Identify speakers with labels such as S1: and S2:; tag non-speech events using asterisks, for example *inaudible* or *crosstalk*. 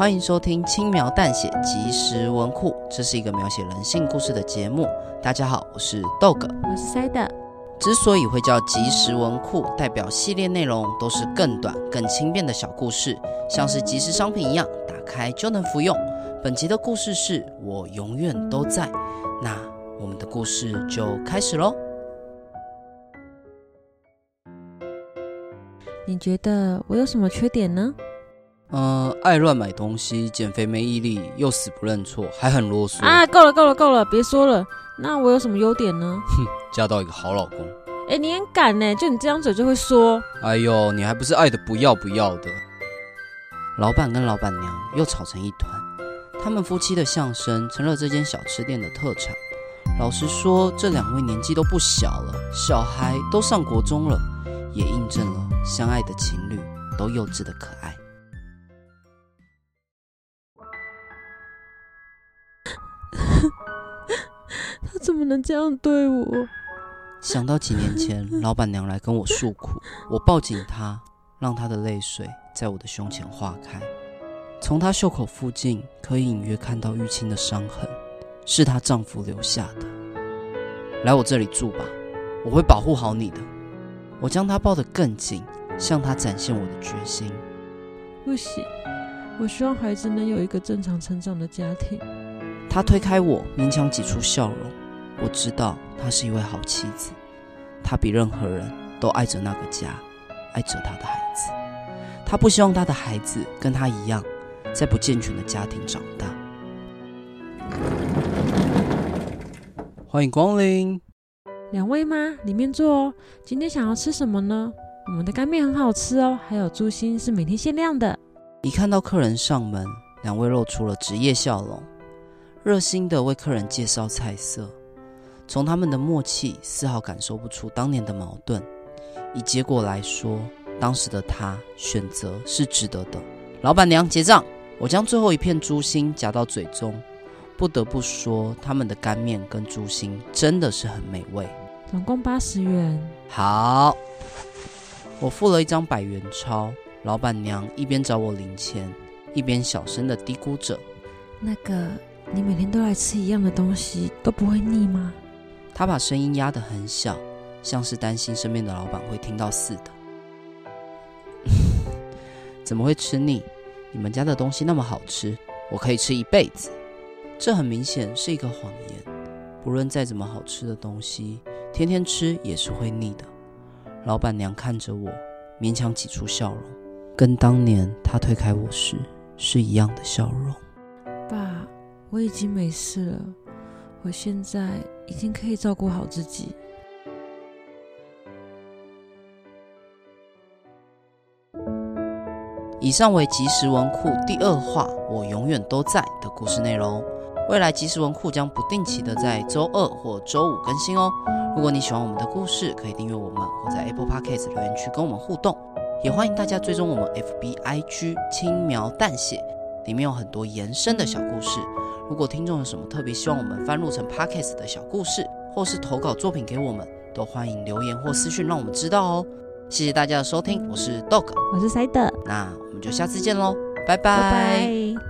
S1: 欢迎收听轻描淡写即时文库，这是一个描写人性故事的节目。大家好，我是 Dog，，
S2: 我是塞德。
S1: 之所以会叫即时文库，代表系列内容都是更短、更轻便的小故事，像是即时商品一样，打开就能服用。本集的故事是我永远都在。那我们的故事就开始喽。
S2: 你觉得我有什么缺点呢？
S1: 嗯、呃，爱乱买东西，减肥没毅力，又死不认错，还很啰嗦。
S2: 啊，够了，够了，够了，别说了。那我有什么优点呢？*laughs*
S1: 哼，嫁到一个好老公。
S2: 哎，你很敢呢，就你这张嘴就会说。
S1: 哎呦，你还不是爱的不要不要的。老板跟老板娘又吵成一团，他们夫妻的相声成了这间小吃店的特产。老实说，这两位年纪都不小了，小孩都上国中了。也印证了相爱的情侣都幼稚的可
S2: 爱。怎么能这样对我？
S1: 想到几年前 *laughs* 老板娘来跟我诉苦，我抱紧她，让她的泪水在我的胸前化开。从她袖口附近可以隐约看到淤青的伤痕，是她丈夫留下的。来我这里住吧，我会保护好你的。我将她抱得更紧，向她展现我的决心。
S2: 不行，我希望孩子能有一个正常成长的家庭。
S1: 她推开我，勉强挤出笑容。我知道她是一位好妻子，她比任何人都爱着那个家，爱着她的孩子。她不希望她的孩子跟她一样，在不健全的家庭长大。欢迎光临。
S2: 两位吗？里面坐哦。今天想要吃什么呢？我们的干面很好吃哦，还有猪心是每天限量的。
S1: 一看到客人上门，两位露出了职业笑容，热心的为客人介绍菜色。从他们的默契，丝毫感受不出当年的矛盾。以结果来说，当时的他选择是值得的。老板娘结账，我将最后一片猪心夹到嘴中。不得不说，他们的干面跟猪心真的是很美味。
S2: 总共八十元。
S1: 好，我付了一张百元钞。老板娘一边找我零钱，一边小声的嘀咕着：“
S2: 那个，你每天都来吃一样的东西，都不会腻吗？”
S1: 他把声音压得很小，像是担心身边的老板会听到似的。*laughs* 怎么会吃腻？你们家的东西那么好吃，我可以吃一辈子。这很明显是一个谎言。不论再怎么好吃的东西，天天吃也是会腻的。老板娘看着我，勉强挤出笑容，跟当年她推开我时是一样的笑容。
S2: 爸，我已经没事了，我现在已经可以照顾好自己。
S1: 以上为即时文库第二话《我永远都在》的故事内容。未来即时文库将不定期的在周二或周五更新哦。如果你喜欢我们的故事，可以订阅我们或在 Apple Podcast 留言区跟我们互动。也欢迎大家追踪我们 FB IG 轻描淡写，里面有很多延伸的小故事。如果听众有什么特别希望我们翻录成 Podcast 的小故事，或是投稿作品给我们，都欢迎留言或私讯让我们知道哦。谢谢大家的收听，我是 Dog，
S2: 我是 Side，
S1: 那我们就下次见喽，拜拜。
S2: 拜拜。